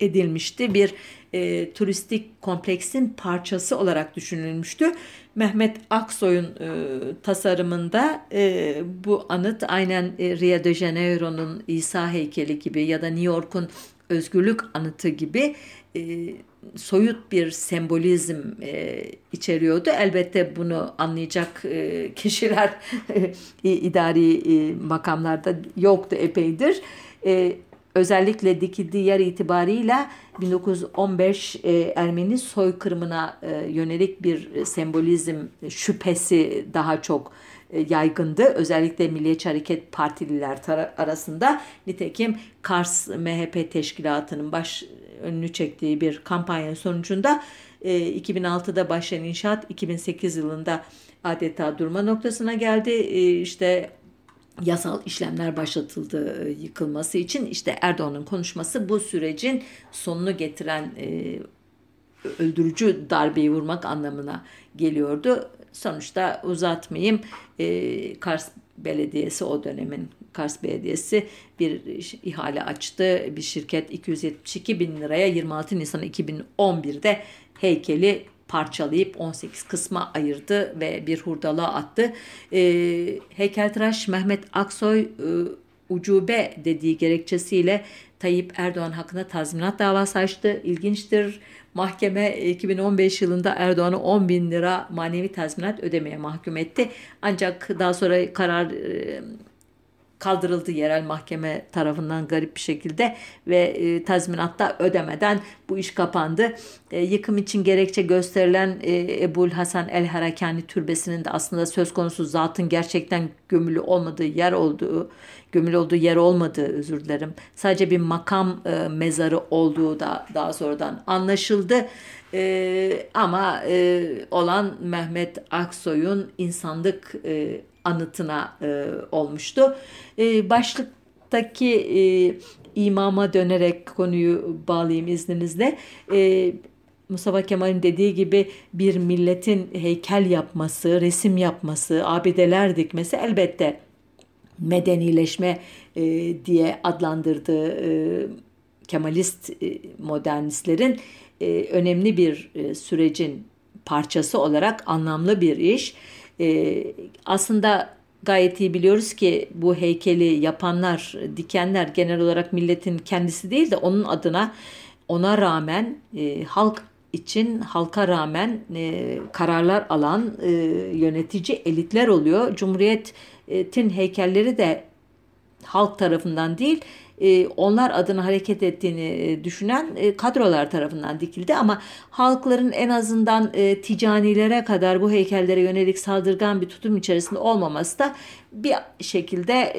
edilmişti. Bir e, turistik kompleksin parçası olarak düşünülmüştü. Mehmet Aksoy'un e, tasarımında e, bu anıt aynen e, Rio de Janeiro'nun İsa heykeli gibi ya da New York'un özgürlük anıtı gibi e, soyut bir sembolizm e, içeriyordu. Elbette bunu anlayacak e, kişiler e, idari e, makamlarda yoktu epeydir. E, özellikle dikildiği yer itibarıyla 1915 e, Ermeni soykırımına e, yönelik bir sembolizm şüphesi daha çok e, yaygındı. Özellikle Milliyetçi Hareket Partililer arasında. Nitekim Kars MHP Teşkilatı'nın baş önünü çektiği bir kampanya sonucunda 2006'da e, başlayan inşaat 2008 yılında adeta durma noktasına geldi. E, işte yasal işlemler başlatıldı yıkılması için. İşte Erdoğan'ın konuşması bu sürecin sonunu getiren öldürücü darbeyi vurmak anlamına geliyordu. Sonuçta uzatmayayım. E, Kars Belediyesi o dönemin Kars Belediyesi bir ihale açtı. Bir şirket 272 bin liraya 26 Nisan 2011'de heykeli parçalayıp 18 kısma ayırdı ve bir hurdalığa attı. E, heykeltıraş Mehmet Aksoy e, ucube dediği gerekçesiyle Tayyip Erdoğan hakkında tazminat davası açtı. İlginçtir. Mahkeme 2015 yılında Erdoğan'ı 10 bin lira manevi tazminat ödemeye mahkum etti. Ancak daha sonra karar e, kaldırıldı yerel mahkeme tarafından garip bir şekilde ve e, tazminatta ödemeden bu iş kapandı. E, yıkım için gerekçe gösterilen e, Ebul Hasan El Harakani türbesinin de aslında söz konusu zatın gerçekten gömülü olmadığı yer olduğu, gömülü olduğu yer olmadığı özür dilerim. Sadece bir makam e, mezarı olduğu da daha sonradan anlaşıldı. E, ama e, olan Mehmet Aksoy'un insanlık e, anıtına e, olmuştu. E, başlıktaki e, imama dönerek konuyu bağlayayım izninizle. E, Mustafa Kemal'in dediği gibi bir milletin heykel yapması, resim yapması, abideler dikmesi elbette medenileşme e, diye adlandırdığı e, Kemalist e, modernistlerin e, önemli bir e, sürecin parçası olarak anlamlı bir iş. Aslında gayet iyi biliyoruz ki bu heykeli yapanlar, dikenler genel olarak milletin kendisi değil de onun adına ona rağmen e, halk için halka rağmen e, kararlar alan e, yönetici elitler oluyor. Cumhuriyetin heykelleri de halk tarafından değil e, onlar adına hareket ettiğini e, düşünen e, kadrolar tarafından dikildi ama halkların en azından ticanilere kadar bu heykellere yönelik saldırgan bir tutum içerisinde olmaması da bir şekilde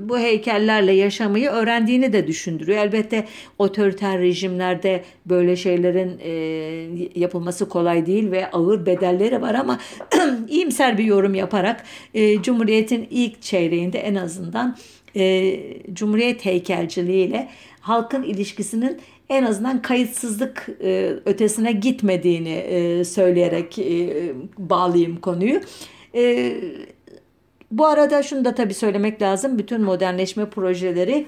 bu heykellerle yaşamayı öğrendiğini de düşündürüyor. Elbette otoriter rejimlerde böyle şeylerin yapılması kolay değil ve ağır bedelleri var ama iyimser bir yorum yaparak Cumhuriyet'in ilk çeyreğinde en azından e, Cumhuriyet heykelciliği ile halkın ilişkisinin en azından kayıtsızlık e, ötesine gitmediğini e, söyleyerek e, bağlayayım konuyu. E, bu arada şunu da tabii söylemek lazım. Bütün modernleşme projeleri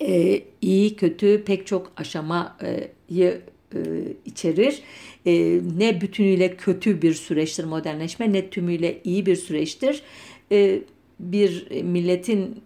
e, iyi, kötü pek çok aşamayı e, içerir. E, ne bütünüyle kötü bir süreçtir modernleşme ne tümüyle iyi bir süreçtir. E, bir milletin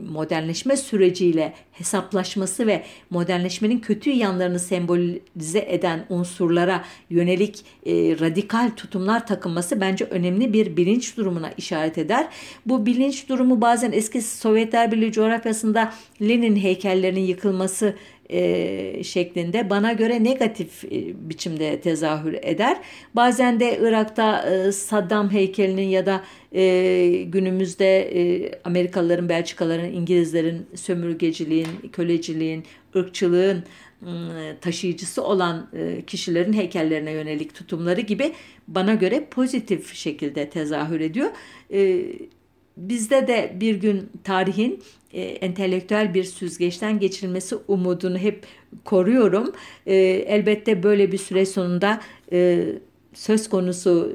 modernleşme süreciyle hesaplaşması ve modernleşmenin kötü yanlarını sembolize eden unsurlara yönelik e, radikal tutumlar takınması bence önemli bir bilinç durumuna işaret eder. Bu bilinç durumu bazen eski Sovyetler Birliği coğrafyasında Lenin heykellerinin yıkılması e, şeklinde bana göre negatif e, biçimde tezahür eder. Bazen de Irak'ta e, Saddam heykelinin ya da e, günümüzde e, Amerikalıların, Belçikalıların, İngilizlerin sömürgeciliğin, köleciliğin, ırkçılığın ıı, taşıyıcısı olan ıı, kişilerin heykellerine yönelik tutumları gibi bana göre pozitif şekilde tezahür ediyor. Bizde de bir gün tarihin e, entelektüel bir süzgeçten geçirilmesi umudunu hep koruyorum. Elbette böyle bir süre sonunda söz konusu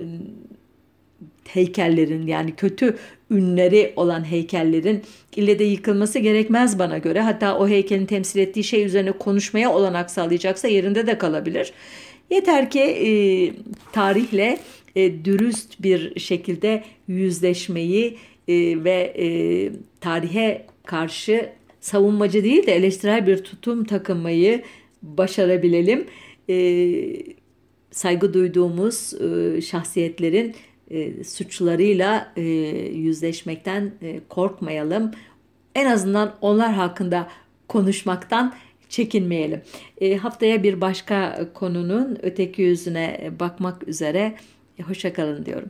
heykellerin yani kötü ünleri olan heykellerin ille de yıkılması gerekmez bana göre. Hatta o heykelin temsil ettiği şey üzerine konuşmaya olanak sağlayacaksa yerinde de kalabilir. Yeter ki e, tarihle e, dürüst bir şekilde yüzleşmeyi e, ve e, tarihe karşı savunmacı değil de eleştirel bir tutum takınmayı başarabilelim. E, saygı duyduğumuz e, şahsiyetlerin e, suçlarıyla e, yüzleşmekten e, korkmayalım. En azından onlar hakkında konuşmaktan çekinmeyelim. E, haftaya bir başka konunun öteki yüzüne bakmak üzere hoşçakalın diyorum.